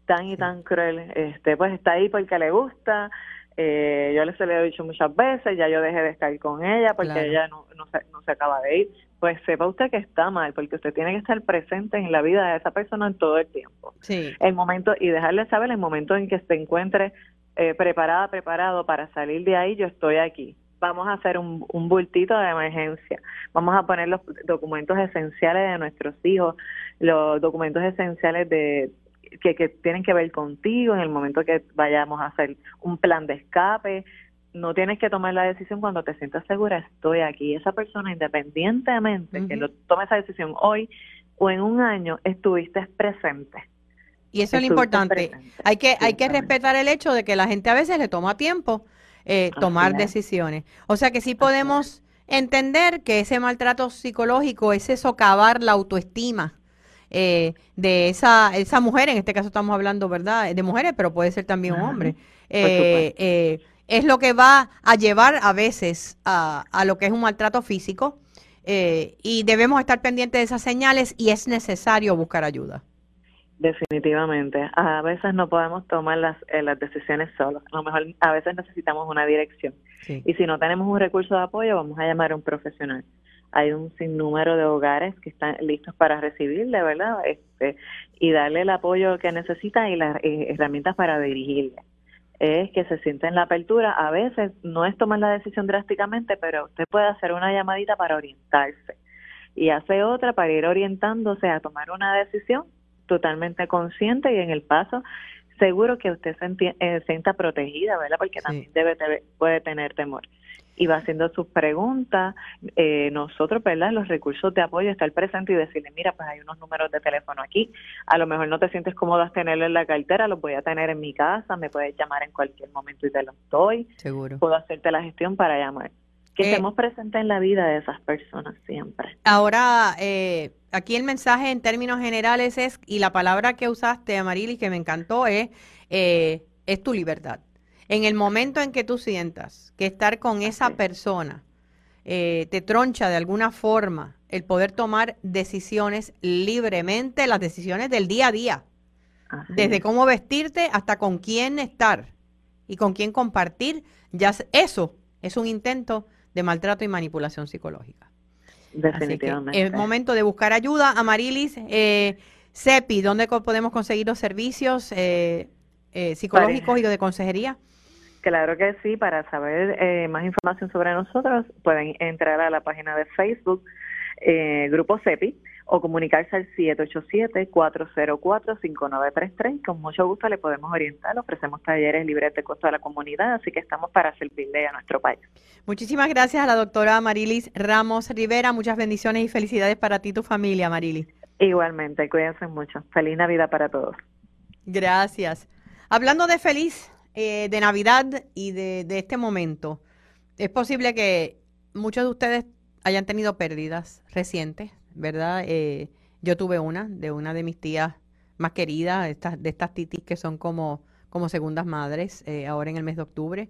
tan y tan cruel. Este, pues está ahí porque le gusta, eh, yo se le he dicho muchas veces, ya yo dejé de estar con ella porque ella no, no, se, no se acaba de ir. Pues sepa usted que está mal, porque usted tiene que estar presente en la vida de esa persona en todo el tiempo. Sí. El momento, y dejarle saber el momento en que se encuentre eh, preparada, preparado para salir de ahí, yo estoy aquí. Vamos a hacer un, un bultito de emergencia. Vamos a poner los documentos esenciales de nuestros hijos, los documentos esenciales de, que, que tienen que ver contigo en el momento que vayamos a hacer un plan de escape, no tienes que tomar la decisión cuando te sientas segura, estoy aquí. Esa persona, independientemente que lo tome esa decisión hoy o en un año, estuviste presente. Y eso es lo importante. Hay que, hay que respetar el hecho de que la gente a veces le toma tiempo eh, tomar decisiones. O sea que sí podemos entender que ese maltrato psicológico es socavar la autoestima eh, de esa, esa mujer, en este caso estamos hablando, ¿verdad?, de mujeres, pero puede ser también un hombre. Eh, eh, es lo que va a llevar a veces a, a lo que es un maltrato físico y debemos estar pendientes de esas señales y es necesario buscar ayuda. Definitivamente. A veces no podemos tomar las, las decisiones solos. A lo mejor a veces necesitamos una dirección. Y si no tenemos un recurso de apoyo, vamos a llamar a un profesional hay un sinnúmero de hogares que están listos para recibirle, ¿verdad? Este, y darle el apoyo que necesita y las eh, herramientas para dirigirle. Es que se siente en la apertura. A veces no es tomar la decisión drásticamente, pero usted puede hacer una llamadita para orientarse y hace otra para ir orientándose a tomar una decisión totalmente consciente y en el paso seguro que usted se eh, sienta protegida, ¿verdad? Porque también debe, puede tener temor y va haciendo sus preguntas. Eh, nosotros, ¿verdad? Los recursos de apoyo, estar presente y decirle, mira, pues hay unos números de teléfono aquí. A lo mejor no te sientes cómoda tenerlo en la cartera, los voy a tener en mi casa, me puedes llamar en cualquier momento y te lo doy. Seguro. Puedo hacerte la gestión para llamar. Que eh, estemos presentes en la vida de esas personas siempre. Ahora, eh, aquí el mensaje en términos generales es, y la palabra que usaste, Amarilis, que me encantó, es, es tu libertad. En el momento en que tú sientas que estar con esa persona eh, te troncha de alguna forma el poder tomar decisiones libremente, las decisiones del día a día, desde cómo vestirte hasta con quién estar y con quién compartir, ya eso es un intento de maltrato y manipulación psicológica. Definitivamente. es momento de buscar ayuda. Amarilis, eh, CEPI, ¿dónde podemos conseguir los servicios eh, eh psicológicos y de consejería? Claro que sí, para saber eh, más información sobre nosotros pueden entrar a la página de Facebook eh, Grupo CEPI o comunicarse al 787-404-5933. Con mucho gusto le podemos orientar. Ofrecemos talleres libres de costo a la comunidad, así que estamos para servirle a nuestro país. Muchísimas gracias a la doctora Marilis Ramos Rivera. Muchas bendiciones y felicidades para ti y tu familia, Marilis. Igualmente, cuídense mucho. Feliz Navidad para todos. Gracias. Hablando de feliz, eh, de Navidad y de, este momento, es posible que muchos de ustedes hayan tenido pérdidas recientes, ¿verdad? Eh, yo tuve una, de una de mis tías más queridas, estas, de estas titis que son como, como segundas madres, eh, ahora en el mes de octubre.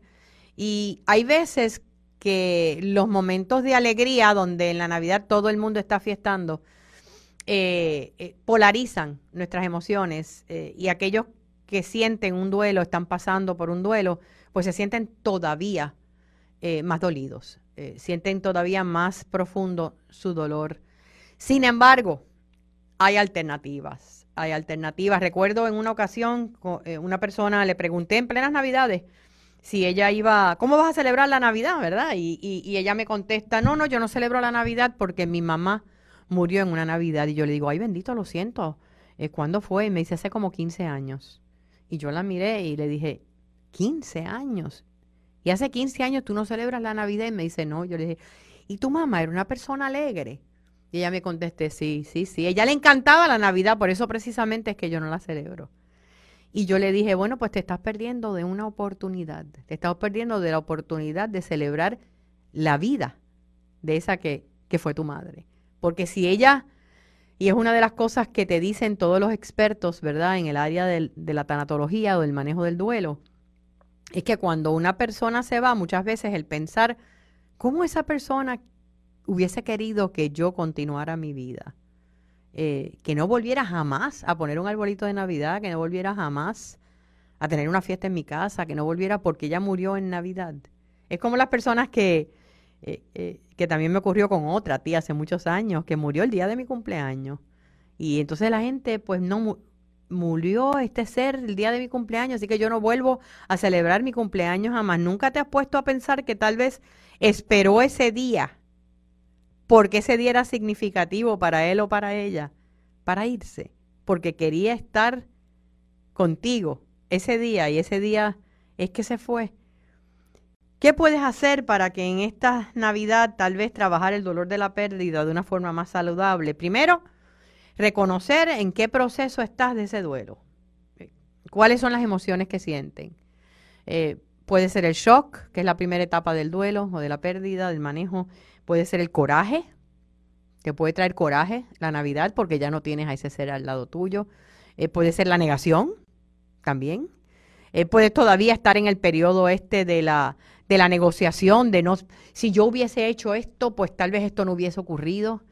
Y hay veces que los momentos de alegría, donde en la Navidad todo el mundo está fiestando, polarizan nuestras emociones y aquellos que sienten un duelo, están pasando por un duelo, pues se sienten todavía eh, más dolidos, eh, sienten todavía más profundo su dolor. Sin embargo, hay alternativas, hay alternativas. Recuerdo en una ocasión, eh, una persona le pregunté en plenas navidades si ella iba, ¿cómo vas a celebrar la Navidad, verdad? Y, y ella me contesta, no, no, yo no celebro la Navidad porque mi mamá murió en una Navidad. Y yo le digo, ay bendito, lo siento. ¿Cuándo fue? Y me dice, hace como 15 años. Y yo la miré y le dije, 15 años. Y hace 15 años tú no celebras la Navidad. Y me dice, no. Yo le dije, ¿y tu mamá era una persona alegre? Y ella me contesté, sí, sí, sí. Ella le encantaba la Navidad, por eso precisamente es que yo no la celebro. Y yo le dije, bueno, pues te estás perdiendo de una oportunidad. Te estás perdiendo de la oportunidad de celebrar la vida de esa que, que fue tu madre. Porque si ella y es una de las cosas que te dicen todos los expertos, ¿verdad?, en el área de la tanatología o del manejo del duelo, es que cuando una persona se va, muchas veces el pensar, ¿cómo esa persona hubiese querido que yo continuara mi vida? Eh, que no volviera jamás a poner un arbolito de Navidad, que no volviera jamás a tener una fiesta en mi casa, que no volviera porque ella murió en Navidad. Es como las personas que eh, eh, que también me ocurrió con otra tía hace muchos años, que murió el día de mi cumpleaños. Y entonces la gente, pues no murió este ser el día de mi cumpleaños, así que yo no vuelvo a celebrar mi cumpleaños jamás. Nunca te has puesto a pensar que tal vez esperó ese día, porque ese día era significativo para él o para ella, para irse, porque quería estar contigo ese día y ese día es que se fue. ¿Qué puedes hacer para que en esta Navidad tal vez trabajar el dolor de la pérdida de una forma más saludable? Primero, reconocer en qué proceso estás de ese duelo. ¿Cuáles son las emociones que sienten? Eh, puede ser el shock, que es la primera etapa del duelo o de la pérdida, del manejo. Puede ser el coraje, que puede traer coraje la Navidad porque ya no tienes a ese ser al lado tuyo. Eh, puede ser la negación también. Eh, puedes todavía estar en el periodo este de la, de la negociación, de no, si yo hubiese hecho esto, pues tal vez esto no hubiese ocurrido.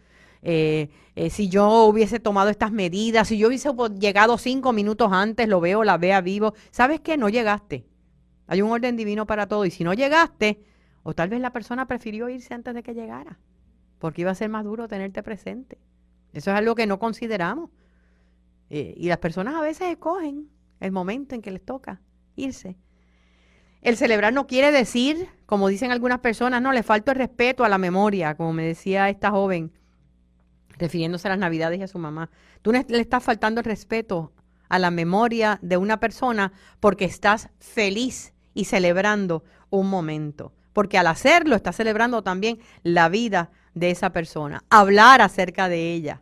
Eh, eh, si yo hubiese tomado estas medidas, si yo hubiese llegado cinco minutos antes, lo veo, la vea vivo, ¿sabes qué? No llegaste. Hay un orden divino para todo. Y si no llegaste, o tal vez la persona prefirió irse antes de que llegara, porque iba a ser más duro tenerte presente. Eso es algo que no consideramos. Eh, y las personas a veces escogen el momento en que les toca irse. El celebrar no quiere decir, como dicen algunas personas, no, le falta el respeto a la memoria, como me decía esta joven, refiriéndose a las navidades y a su mamá. Tú le estás faltando el respeto a la memoria de una persona porque estás feliz y celebrando un momento. Porque al hacerlo estás celebrando también la vida de esa persona. Hablar acerca de ella.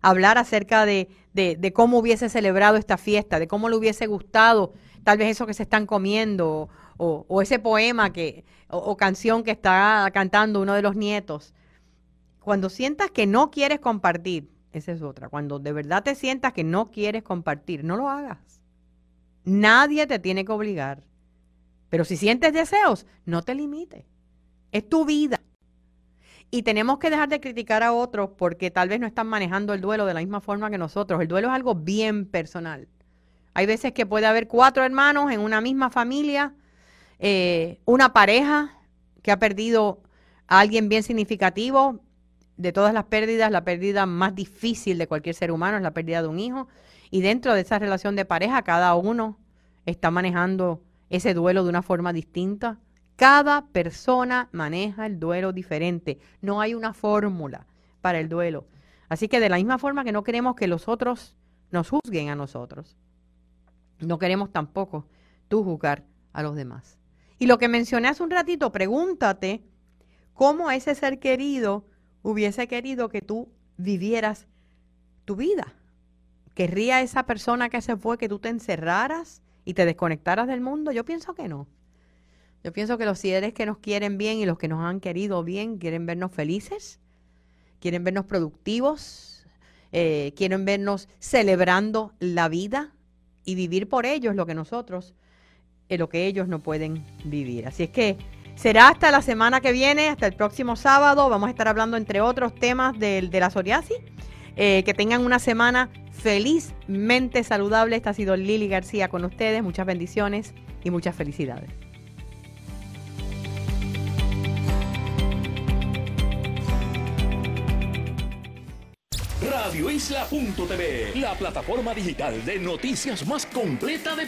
Hablar acerca de, de, cómo hubiese celebrado esta fiesta, de cómo le hubiese gustado tal vez eso que se están comiendo o, ese poema que, o canción que está cantando uno de los nietos. Cuando sientas que no quieres compartir, esa es otra. Cuando de verdad te sientas que no quieres compartir, no lo hagas. Nadie te tiene que obligar. Pero si sientes deseos, no te limites. Es tu vida. Y tenemos que dejar de criticar a otros porque tal vez no están manejando el duelo de la misma forma que nosotros. El duelo es algo bien personal. Hay veces que puede haber cuatro hermanos en una misma familia, eh, una pareja que ha perdido a alguien bien significativo, de todas las pérdidas, la pérdida más difícil de cualquier ser humano es la pérdida de un hijo. Y dentro de esa relación de pareja, cada uno está manejando ese duelo de una forma distinta. Cada persona maneja el duelo diferente. No hay una fórmula para el duelo. Así que de la misma forma que no queremos que los otros nos juzguen a nosotros, no queremos tampoco tú juzgar a los demás. Y lo que mencioné hace un ratito, pregúntate cómo ese ser querido hubiese querido que tú vivieras tu vida. ¿Querría esa persona que se fue que tú te encerraras y te desconectaras del mundo? Yo pienso que no. Yo pienso que los seres que nos quieren bien y los que nos han querido bien quieren vernos felices, quieren vernos productivos, eh, quieren vernos celebrando la vida y vivir por ellos lo que nosotros, eh, lo que ellos no pueden vivir. Así es que Será hasta la semana que viene, hasta el próximo sábado. Vamos a estar hablando, entre otros temas, de, de la psoriasis. Eh, que tengan una semana felizmente saludable. Esta ha sido Lili García con ustedes. Muchas bendiciones y muchas felicidades. Radioisla.tv, la plataforma digital de noticias más completa de